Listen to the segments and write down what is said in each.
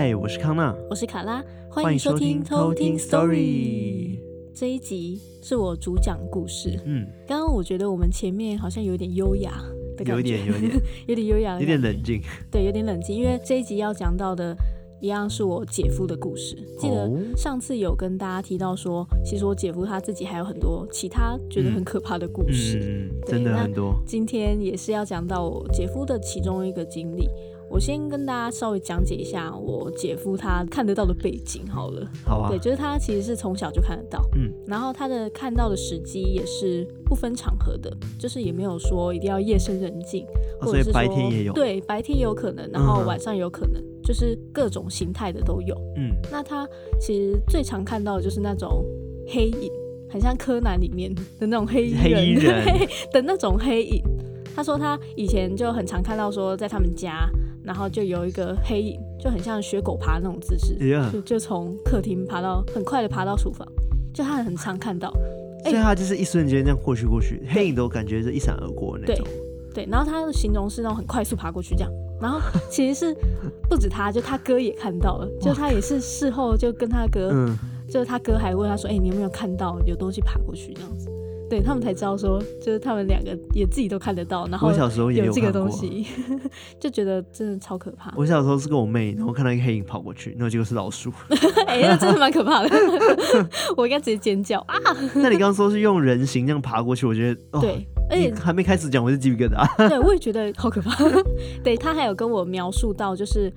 嗨，我是康娜，我是卡拉，欢迎收听偷听 Story。这一集是我主讲故事。嗯，刚刚我觉得我们前面好像有点优雅的感觉，有点有点 有点优雅，有点冷静。对，有点冷静，因为这一集要讲到的。一样是我姐夫的故事。记得上次有跟大家提到说，其实我姐夫他自己还有很多其他觉得很可怕的故事，嗯嗯、真的很多。今天也是要讲到我姐夫的其中一个经历。我先跟大家稍微讲解一下我姐夫他看得到的背景好了。好啊。对，就是他其实是从小就看得到。嗯。然后他的看到的时机也是不分场合的，就是也没有说一定要夜深人静，或者是白天也有。对，白天也有可能，然后晚上也有可能，嗯，就是各种形态的都有。嗯。那他其实最常看到的就是那种黑影，很像柯南里面的那种黑衣人，黑衣人 的那种黑影。他说他以前就很常看到说在他们家。然后就有一个黑影，就很像学狗爬那种姿势，yeah. 就就从客厅爬到很快的爬到厨房，就他很常看到，所以他就是一瞬间这样过去过去，黑影都感觉是一闪而过那种。对，对，然后他的形容是那种很快速爬过去这样，然后其实是不止他，就他哥也看到了，就他也是事后就跟他哥，就他哥还问他说：“哎、欸，你有没有看到有东西爬过去这样子？”对，他们才知道说，就是他们两个也自己都看得到，然后我小时候也有这个东西，就觉得真的超可怕。我小时候是跟我妹，然后看到一个黑影跑过去，然后结果是老鼠。哎、欸，那真的蛮可怕的，我应该直接尖叫啊！那你刚刚说是用人形这样爬过去，我觉得、哦、对，而且还没开始讲，我是鸡皮疙瘩。对，我也觉得好可怕。对，他还有跟我描述到，就是。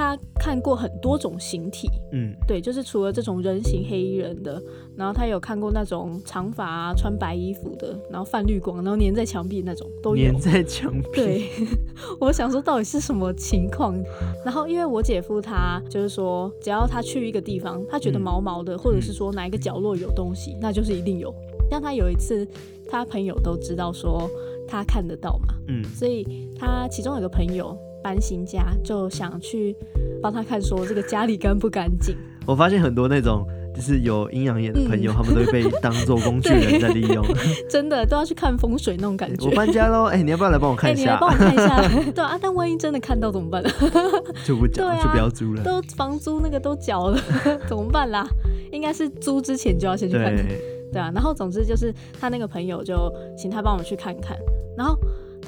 他看过很多种形体，嗯，对，就是除了这种人形黑衣人的，然后他有看过那种长发啊、穿白衣服的，然后泛绿光，然后粘在墙壁那种都有。粘在墙壁。对，我想说到底是什么情况？然后因为我姐夫他就是说，只要他去一个地方，他觉得毛毛的，嗯、或者是说哪一个角落有东西，那就是一定有。像他有一次，他朋友都知道说他看得到嘛，嗯，所以他其中有个朋友。搬新家就想去帮他看，说这个家里干不干净。我发现很多那种就是有阴阳眼的朋友，嗯、他们都会被当做工具人在利用。真的都要去看风水那种感觉。我搬家喽，哎、欸，你要不要来帮我看一下？欸、你来帮我看一下。对啊，但万一真的看到怎么办？就不缴、啊，就不要租了。都房租那个都缴了，怎么办啦？应该是租之前就要先去看看。对，对啊，然后总之就是他那个朋友就请他帮我们去看看，然后。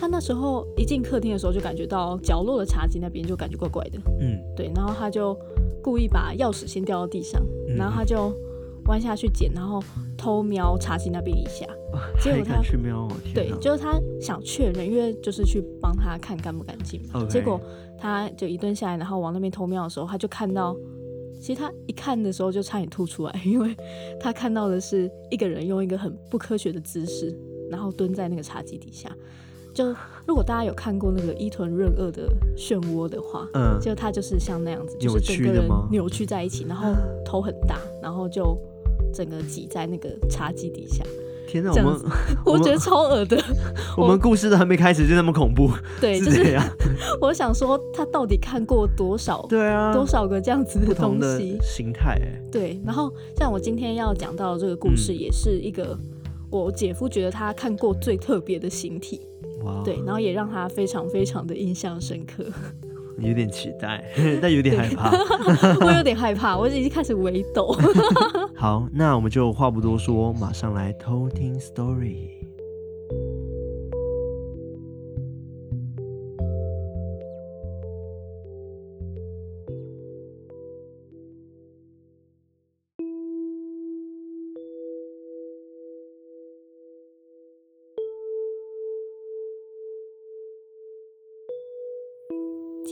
他那时候一进客厅的时候，就感觉到角落的茶几那边就感觉怪怪的。嗯，对，然后他就故意把钥匙先掉到地上，嗯、然后他就弯下去捡，然后偷瞄茶几那边一下。结果他去瞄，对，就是他想确认，因为就是去帮他看干不干净嘛。结果他就一蹲下来，然后往那边偷瞄的时候，他就看到，其实他一看的时候就差点吐出来，因为他看到的是一个人用一个很不科学的姿势，然后蹲在那个茶几底下。就如果大家有看过那个伊藤润二的漩涡的话，嗯，就他就是像那样子，就是整个人扭曲在一起，然后头很大，然后就整个挤在那个茶几底下。天哪，我们 我觉得超恶的。我们故事都还没开始就那么恐怖，对，是这样。我想说他到底看过多少？对啊，多少个这样子的东西形态？对，然后像我今天要讲到的这个故事，也是一个我姐夫觉得他看过最特别的形体。对，然后也让他非常非常的印象深刻，有点期待，但有点害怕。我有点害怕，我已经开始微抖。好，那我们就话不多说，马上来偷听 story。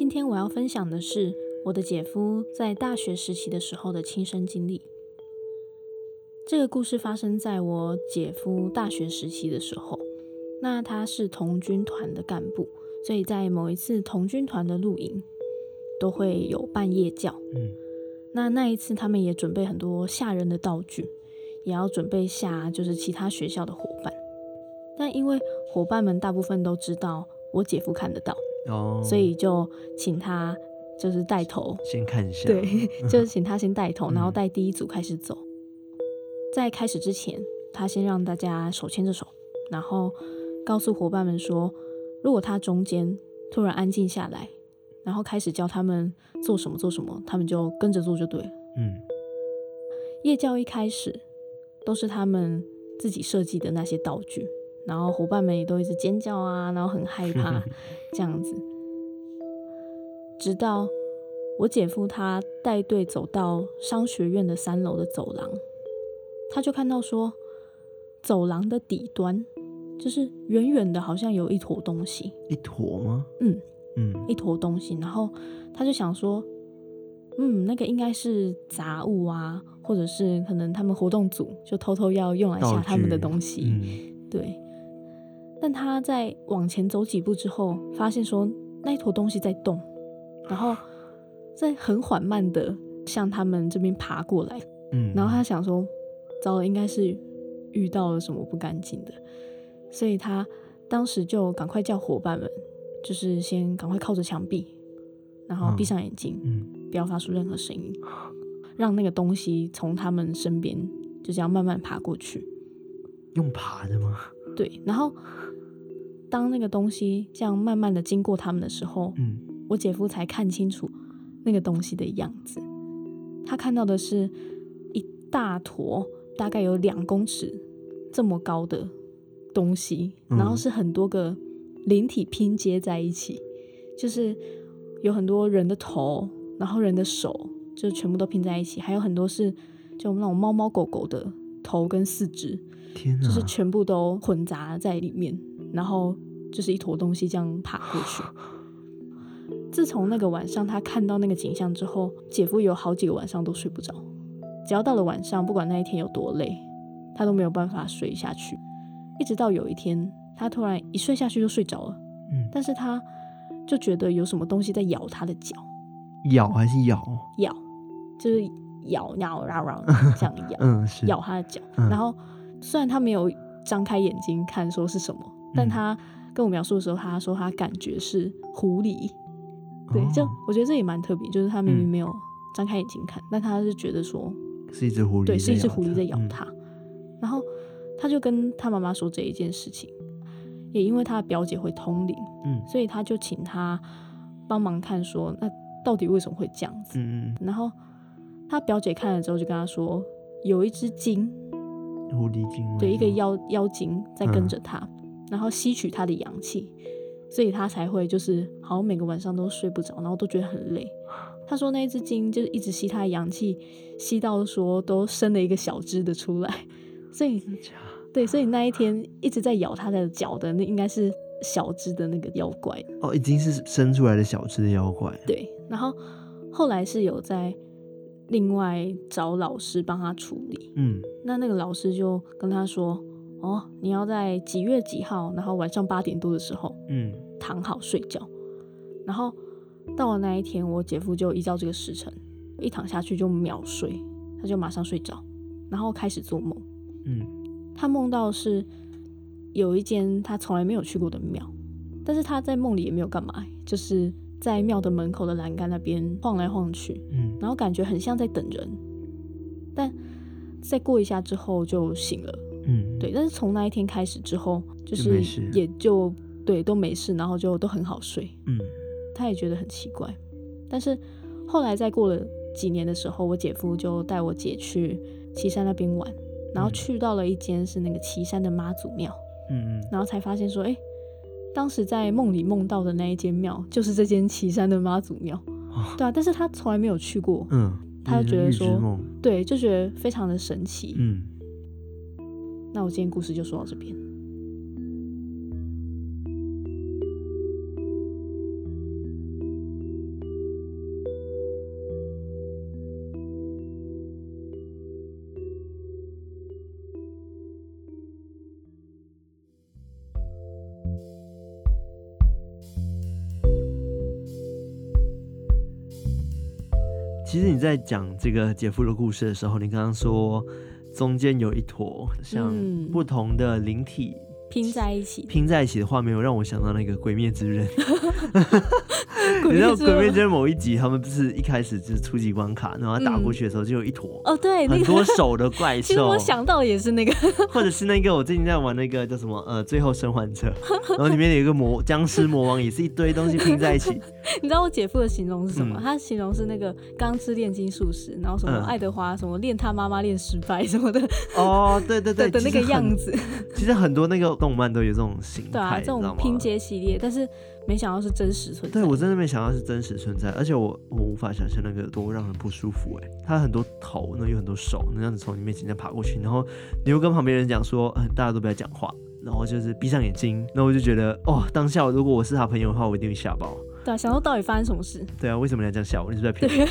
今天我要分享的是我的姐夫在大学时期的时候的亲身经历。这个故事发生在我姐夫大学时期的时候。那他是童军团的干部，所以在某一次童军团的露营都会有办夜教。嗯，那那一次他们也准备很多吓人的道具，也要准备吓就是其他学校的伙伴。但因为伙伴们大部分都知道我姐夫看得到。哦，所以就请他就是带头。先看一下，对，就是请他先带头，然后带第一组开始走。在开始之前，他先让大家手牵着手，然后告诉伙伴们说，如果他中间突然安静下来，然后开始教他们做什么做什么，他们就跟着做就对了。嗯，夜教一开始都是他们自己设计的那些道具，然后伙伴们也都一直尖叫啊，然后很害怕 这样子，直到我姐夫他带队走到商学院的三楼的走廊，他就看到说，走廊的底端就是远远的，好像有一坨东西。一坨吗？嗯嗯，一坨东西。然后他就想说，嗯，那个应该是杂物啊，或者是可能他们活动组就偷偷要用来吓他们的东西。嗯，对。但他在往前走几步之后，发现说那一坨东西在动，然后在很缓慢的向他们这边爬过来。嗯，然后他想说，糟了，应该是遇到了什么不干净的，所以他当时就赶快叫伙伴们，就是先赶快靠着墙壁，然后闭上眼睛，嗯，不要发出任何声音，让那个东西从他们身边就这样慢慢爬过去。用爬的吗？对，然后。当那个东西这样慢慢的经过他们的时候，嗯，我姐夫才看清楚那个东西的样子。他看到的是一大坨，大概有两公尺这么高的东西，然后是很多个灵体拼接在一起，就是有很多人的头，然后人的手，就全部都拼在一起，还有很多是就那种猫猫狗狗的头跟四肢，天哪，就是全部都混杂在里面。然后就是一坨东西这样爬过去。自从那个晚上他看到那个景象之后，姐夫有好几个晚上都睡不着。只要到了晚上，不管那一天有多累，他都没有办法睡下去。一直到有一天，他突然一睡下去就睡着了。嗯，但是他就觉得有什么东西在咬他的脚。咬还是咬？咬，就是咬咬咬咬这样 咬。嗯，是咬他的脚。嗯，然后虽然他没有张开眼睛看说是什么。但他跟我描述的时候，他说他感觉是狐狸，对，就我觉得这也蛮特别，就是他明明没有张开眼睛看，但他是觉得说是一只狐狸，对，是一只狐狸在咬他。然后他就跟他妈妈说这一件事情，也因为他的表姐会通灵，嗯，所以他就请他帮忙看，说那到底为什么会这样子？嗯嗯。然后他表姐看了之后，就跟他说有一只精，狐狸精，对，一个妖妖精在跟着他。然后吸取他的阳气，所以他才会就是好像每个晚上都睡不着，然后都觉得很累。他说那一只精就是一直吸他的阳气，吸到说都生了一个小只的出来。所以对，所以那一天一直在咬他的脚的那应该是小只的那个妖怪哦，已经是生出来的小只的妖怪。对，然后后来是有在另外找老师帮他处理。嗯，那那个老师就跟他说。哦，你要在几月几号，然后晚上八点多的时候，嗯，躺好睡觉。然后到了那一天，我姐夫就依照这个时辰，一躺下去就秒睡，他就马上睡着，然后开始做梦。嗯，他梦到是有一间他从来没有去过的庙，但是他在梦里也没有干嘛，就是在庙的门口的栏杆那边晃来晃去，嗯，然后感觉很像在等人，但再过一下之后就醒了。嗯，对，但是从那一天开始之后，就是也就对都没事，然后就都很好睡。嗯，他也觉得很奇怪，但是后来再过了几年的时候，我姐夫就带我姐去岐山那边玩，然后去到了一间是那个岐山的妈祖庙。嗯嗯，然后才发现说，哎，当时在梦里梦到的那一间庙，就是这间岐山的妈祖庙。哦，对啊，但是他从来没有去过。嗯，他就觉得说，对，就觉得非常的神奇。嗯。那我今天故事就说到这边。其实你在讲这个姐夫的故事的时候，你刚刚说。中间有一坨像不同的灵体拼在一起，拼在一起的画面，有让我想到那个《鬼灭之刃》。你知道《鬼灭之刃》某一集，他们不是一开始就是初级关卡，然后打过去的时候就有一坨哦，对，很多手的怪兽。其实我想到也是那个，或者是那个我最近在玩那个叫什么呃《最后生还者》，然后里面有一个魔僵尸魔王，也是一堆东西拼在一起。你知道我姐夫的形容是什么？他形容是那个钢之炼金术师，然后什么爱德华什么练他妈妈练失败什么的。哦，对对对，的那个样子。其实很多那个动漫都有这种形态，对啊，这种拼接系列，但是。没想到是真实存在。对，我真的没想到是真实存在，而且我我无法想象那个多让人不舒服哎。他很多头，那有很多手，那样子从你面前这样爬过去，然后你又跟旁边人讲说，嗯，大家都不要讲话，然后就是闭上眼睛，那我就觉得，哦，当下如果我是他朋友的话，我一定会吓爆。对啊，想说到底发生什么事？对啊，为什么你要这样笑？你是不是在骗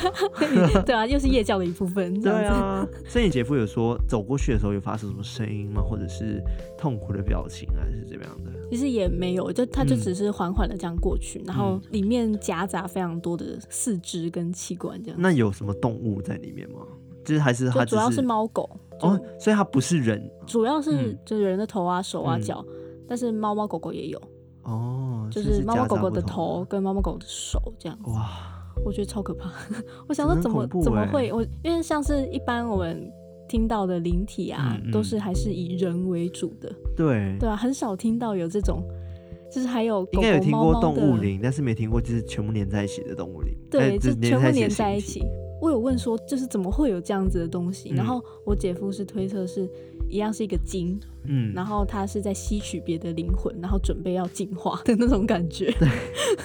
我？对啊，又是夜教的一部分。对啊，所以你姐夫有说走过去的时候有发生什么声音吗？或者是痛苦的表情，还是怎么样的？其实也没有，就他就只是缓缓的这样过去，嗯、然后里面夹杂非常多的四肢跟器官这样。那有什么动物在里面吗？就是还是它主要是猫狗哦，所以它不是人，主要是就是人的头啊、手啊、脚、嗯，但是猫猫狗狗也有哦，就是猫猫狗狗的头跟猫猫狗的手这样子。哇，我觉得超可怕，我想说怎么怎么会我，因为像是一般我们。听到的灵体啊，嗯嗯，都是还是以人为主的。对对啊，很少听到有这种，就是还有狗狗猫猫，应该有听过动物灵，但是没听过就是全部连在一起的动物灵。对，就全部连在一起。我有问说，就是怎么会有这样子的东西？嗯、然后我姐夫是推测是。一样是一个精，嗯，然后他是在吸取别的灵魂，然后准备要进化的那种感觉，对，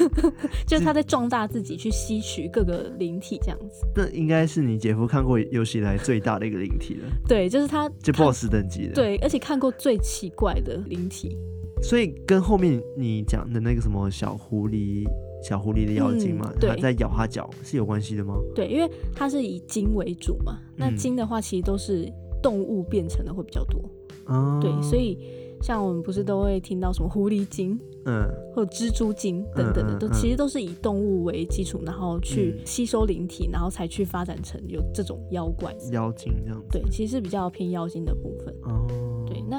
就是他在壮大自己去吸取各个灵体这样子。这应该是你姐夫看过有史以来最大的一个灵体了。对，就是他，就 BOSS 等级的。对，而且看过最奇怪的灵体。所以跟后面你讲的那个什么小狐狸、小狐狸的妖精嘛，他、嗯、在咬它脚是有关系的吗？对，因为它是以精为主嘛，那精的话其实都是。动物变成的会比较多，哦，对，所以像我们不是都会听到什么狐狸精，嗯，或者蜘蛛精等等的，都其实都是以动物为基础，然后去吸收灵体，然后才去发展成有这种妖怪、妖精这样子。对，其实是比较偏妖精的部分。哦，对，那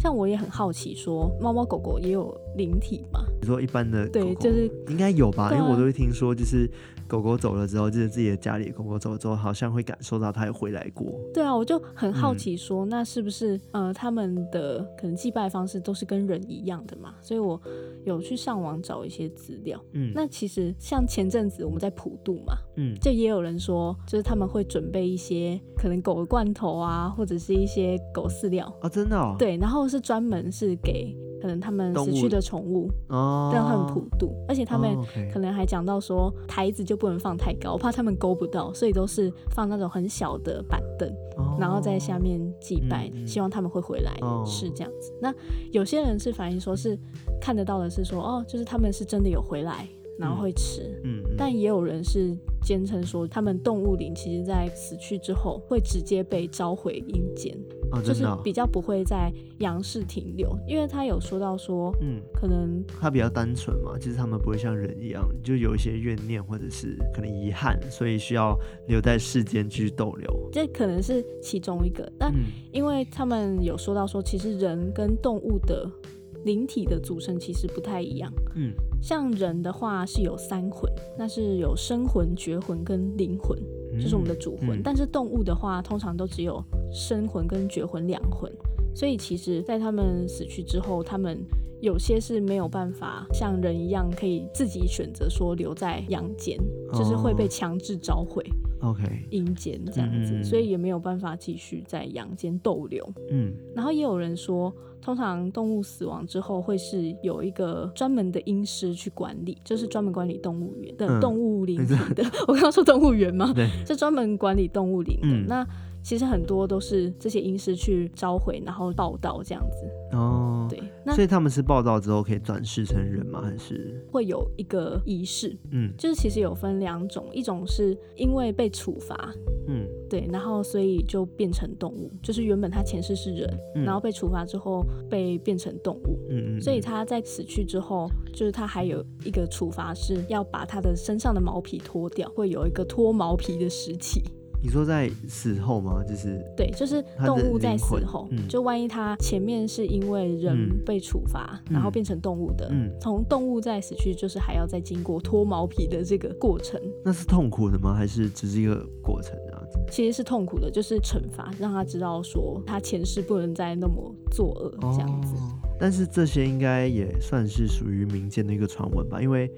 像我也很好奇，说猫猫狗狗也有灵体吗？你说一般的狗狗，对，就是应该有吧，因为我都会听说，就是。狗狗走了之后，就是自己的家里狗狗走了之后，好像会感受到它有回来过。对啊，我就很好奇说，说、嗯、那是不是呃，他们的可能祭拜方式都是跟人一样的嘛？所以我有去上网找一些资料。嗯，那其实像前阵子我们在普渡嘛，嗯，就也有人说，就是他们会准备一些可能狗的罐头啊，或者是一些狗饲料啊，真的、哦，对，然后是专门是给。可能他们死去的宠物，让他们普渡，而且他们可能还讲到说台子就不能放太高，我怕他们勾不到，所以都是放那种很小的板凳，然后在下面祭拜，希望他们会回来，是这样子。那有些人是反映说是看得到的是说哦，就是他们是真的有回来。然后会吃，嗯，但也有人是坚称说，他们动物灵其实在死去之后会直接被召回阴间，哦，就是比较不会在阳世停留，因为他有说到说，嗯，可能他比较单纯嘛，其实他们不会像人一样，就有一些怨念或者是可能遗憾，所以需要留在世间继续逗留，这可能是其中一个。但因为他们有说到说，其实人跟动物的。灵体的组成其实不太一样，嗯，像人的话是有三魂，那是有生魂、绝魂跟灵魂，就是我们的主魂。嗯，但是动物的话，通常都只有生魂跟绝魂两魂，所以其实，在他们死去之后，他们有些是没有办法像人一样可以自己选择说留在阳间，就是会被强制召回。OK，阴间这样子，嗯，所以也没有办法继续在阳间逗留。嗯，然后也有人说，通常动物死亡之后会是有一个专门的阴师去管理，就是专门管理动物园的动物灵体 的。嗯、我刚刚说动物园吗？对，是专门管理动物灵的。嗯、那其实很多都是这些阴师去召回，然后报道这样子。哦，对，那所以他们是报道之后可以转世成人吗？还是会有一个仪式？嗯，就是其实有分两种，一种是因为被处罚，嗯，对，然后所以就变成动物，就是原本他前世是人，嗯、然后被处罚之后被变成动物，嗯嗯，所以他在死去之后，就是他还有一个处罚是要把他的身上的毛皮脱掉，会有一个脱毛皮的时期。你说在死后吗？就是对，就是动物在死后，嗯、就万一它前面是因为人被处罚，嗯、然后变成动物的，从、嗯、动物再死去，就是还要再经过脱毛皮的这个过程。那是痛苦的吗？还是只是一个过程这样子？其实是痛苦的，就是惩罚，让他知道说他前世不能再那么作恶这样子。哦、但是这些应该也算是属于民间的一个传闻吧，因为。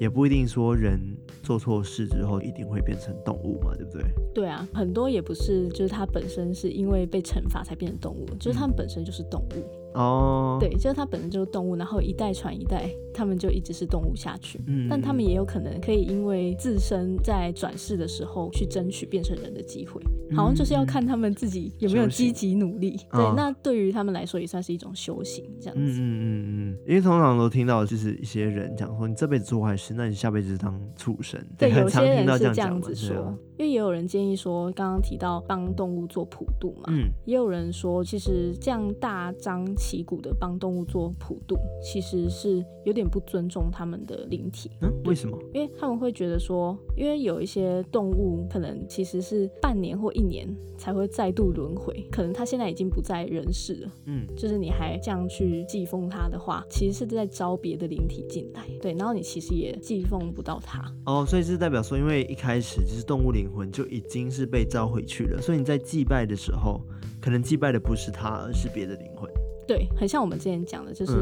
也不一定说人做错事之后一定会变成动物嘛，对不对？对啊，很多也不是，就是它本身是因为被惩罚才变成动物，就是它们本身就是动物。哦，对，就是它本身就是动物，然后一代传一代，它们就一直是动物下去。嗯，但它们也有可能可以因为自身在转世的时候去争取变成人的机会，好像就是要看他们自己有没有积极努力。对，那对于他们来说也算是一种修行，这样子。嗯嗯嗯嗯，因为通常都听到就是一些人讲说，你这辈子做坏事，那你下辈子当畜生。对，有些人是这样子说，因为也有人建议说，刚刚提到帮动物做普渡嘛，嗯，也有人说，其实这样大张旗鼓的帮动物做普渡，其实是有点不尊重他们的灵体。嗯，为什么？因为他们会觉得说，因为有一些动物可能其实是半年或一年才会再度轮回，可能他现在已经不在人世了。嗯，就是你还这样去祭奉他的话，其实是在招别的灵体进来。对，然后你其实也祭奉不到他。哦，所以是代表说，因为一开始就是动物灵魂就已经是被召回去了，所以你在祭拜的时候，可能祭拜的不是他，而是别的灵魂。对，很像我们之前讲的，就是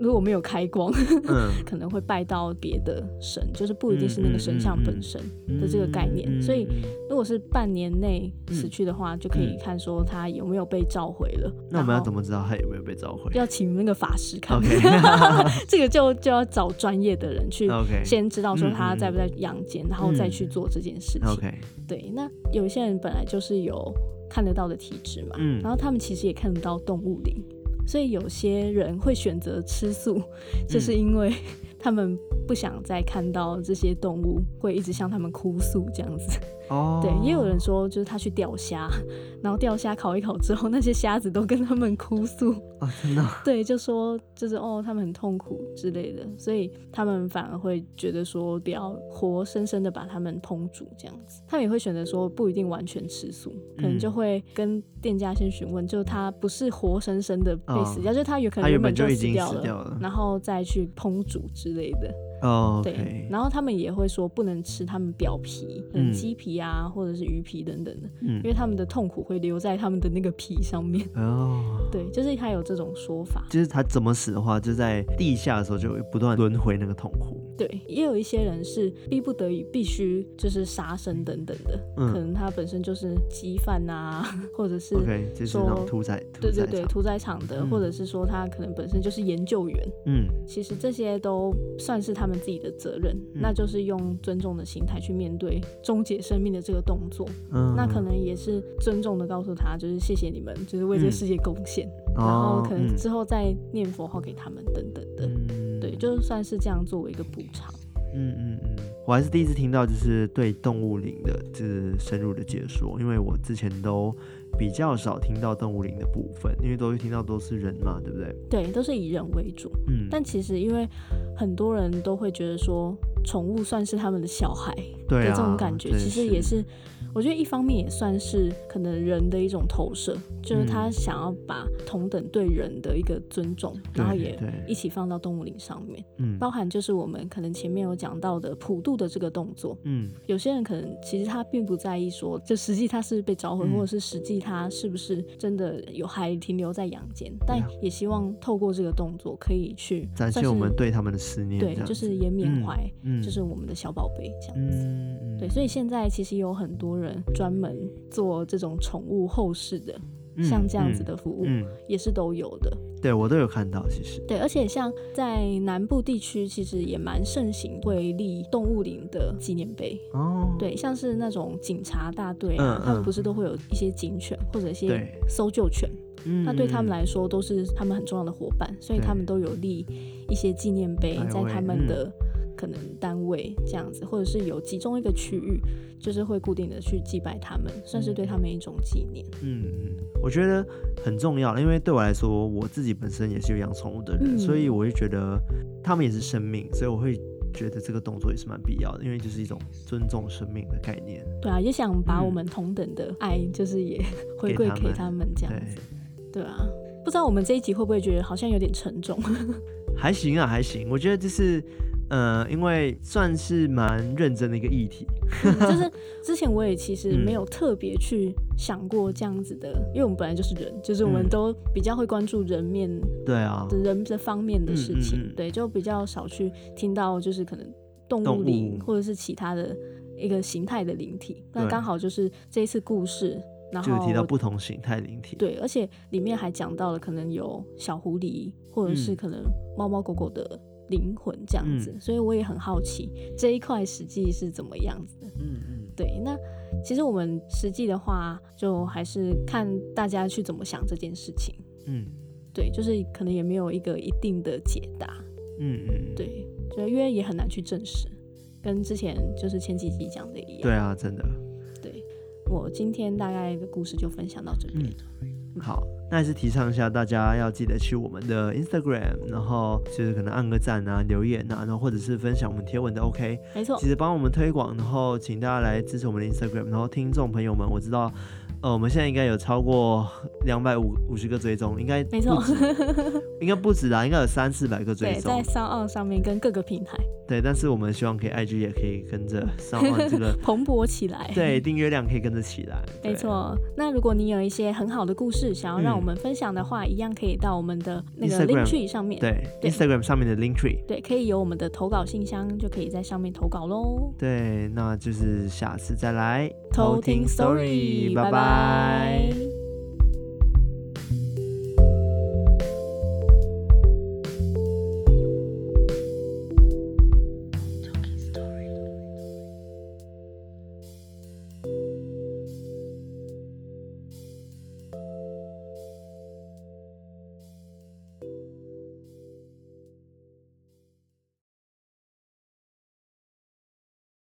如果没有开光，嗯、可能会拜到别的神，就是不一定是那个神像本身的这个概念。所以，如果是半年内死去的话，嗯、就可以看说他有没有被召回了。那我们要怎么知道他有没有被召回？要请那个法师看。这个就就要找专业的人去先知道说他在不在阳间，然后再去做这件事情。对，那有一些人本来就是有看得到的体质嘛，嗯、然后他们其实也看得到动物灵。所以有些人会选择吃素，就是因为他们不想再看到这些动物会一直向他们哭诉这样子。哦，对，也有人说，就是他去钓虾，然后钓虾烤一烤之后，那些虾子都跟他们哭诉啊，真的？对，就说就是哦，他们很痛苦之类的，所以他们反而会觉得说，不要活生生的把他们烹煮这样子。他们也会选择说，不一定完全吃素，可能就会跟店家先询问，就他不是活生生的被死掉，就他有可能原本就死掉了，然后再去烹煮之类的。哦，对，然后他们也会说不能吃他们表皮，嗯，鸡皮啊，或者是鱼皮等等的，嗯，因为他们的痛苦会留在他们的那个皮上面。哦，对，就是他有这种说法，就是他怎么死的话，就在地下的时候就会不断轮回那个痛苦。对，也有一些人是逼不得已必须就是杀生等等的，可能他本身就是鸡贩啊，或者是，OK，就是那种屠宰，对对对，屠宰场的，或者是说他可能本身就是研究员，嗯，其实这些都算是他们自己的责任，那就是用尊重的心态去面对终结生命的这个动作，嗯，那可能也是尊重的告诉他，就是谢谢你们，就是为这个世界贡献，然后可能之后再念佛号给他们等等的，对，就算是这样作为一个补偿。嗯嗯嗯，我还是第一次听到，就是对动物灵的，就是深入的解说，因为我之前都比较少听到动物灵的部分，因为都会听到都是人嘛，对不对？对，都是以人为主。嗯，但其实因为很多人都会觉得说，宠物算是他们的小孩，对这种感觉，其实也是。我觉得一方面也算是可能人的一种投射，就是他想要把同等对人的一个尊重，嗯、然后也一起放到动物灵上面，嗯，包含就是我们可能前面有讲到的普渡的这个动作，嗯，有些人可能其实他并不在意说，就实际他是被召回，嗯、或者是实际他是不是真的有还停留在阳间，嗯、但也希望透过这个动作可以去展现我们对他们的思念，对，就是也缅怀，嗯，就是我们的小宝贝这样子，对，所以现在其实有很多人专门做这种宠物后事的，嗯、像这样子的服务，也是都有的。对，我都有看到，其实。对，而且像在南部地区，其实也蛮盛行会立动物灵的纪念碑。哦。对，像是那种警察大队啊，他们不是都会有一些警犬或者一些搜救犬？嗯。那对他们来说，都是他们很重要的伙伴，所以他们都有立一些纪念碑在他们的。可能单位这样子，或者是有集中一个区域，就是会固定的去祭拜他们，算是对他们一种纪念。嗯嗯，我觉得很重要，因为对我来说，我自己本身也是有养宠物的人，嗯、所以我会觉得他们也是生命，所以我会觉得这个动作也是蛮必要的，因为就是一种尊重生命的概念。对啊，也想把我们同等的爱，就是也回馈给他们这样子。对，对啊，不知道我们这一集会不会觉得好像有点沉重？还行啊，还行。我觉得就是。呃，因为算是蛮认真的一个议题，嗯，就是之前我也其实没有特别去想过这样子的，嗯，因为我们本来就是人，就是我们都比较会关注人面，对啊，人这方面的事情，嗯，对，就比较少去听到就是可能动物灵或者是其他的一个形态的灵体，那刚好就是这一次故事，然后就提到不同形态灵体，对，而且里面还讲到了可能有小狐狸，或者是可能猫猫狗狗的。灵魂这样子，嗯，所以我也很好奇这一块实际是怎么样子的。嗯嗯，对。那其实我们实际的话，就还是看大家去怎么想这件事情。嗯，对，就是可能也没有一个一定的解答。嗯嗯，对，就因为也很难去证实，跟之前就是前几集讲的一样。对啊，真的。对，我今天大概的故事就分享到这边。嗯好，那还是提倡一下，大家要记得去我们的 Instagram，然后就是可能按个赞啊、留言啊，然后或者是分享我们贴文的 OK。没错，其实帮我们推广，然后请大家来支持我们的 Instagram，然后听众朋友们，我知道。呃，我们现在应该有超过两百五五十个追踪，应该没错，应该不止啦，应该有三四百个追踪。对，在 SoundOn 上面跟各个平台。对，但是我们希望可以 IG 也可以跟着 SoundOn 这个 蓬勃起来。对，订阅量可以跟着起来。没错，那如果你有一些很好的故事想要让我们分享的话，嗯、一样可以到我们的那个 Linktree 上面。对，对，Instagram 上面的 Linktree。对，可以有我们的投稿信箱，就可以在上面投稿喽。对，那就是下次再来偷听 Story，拜拜。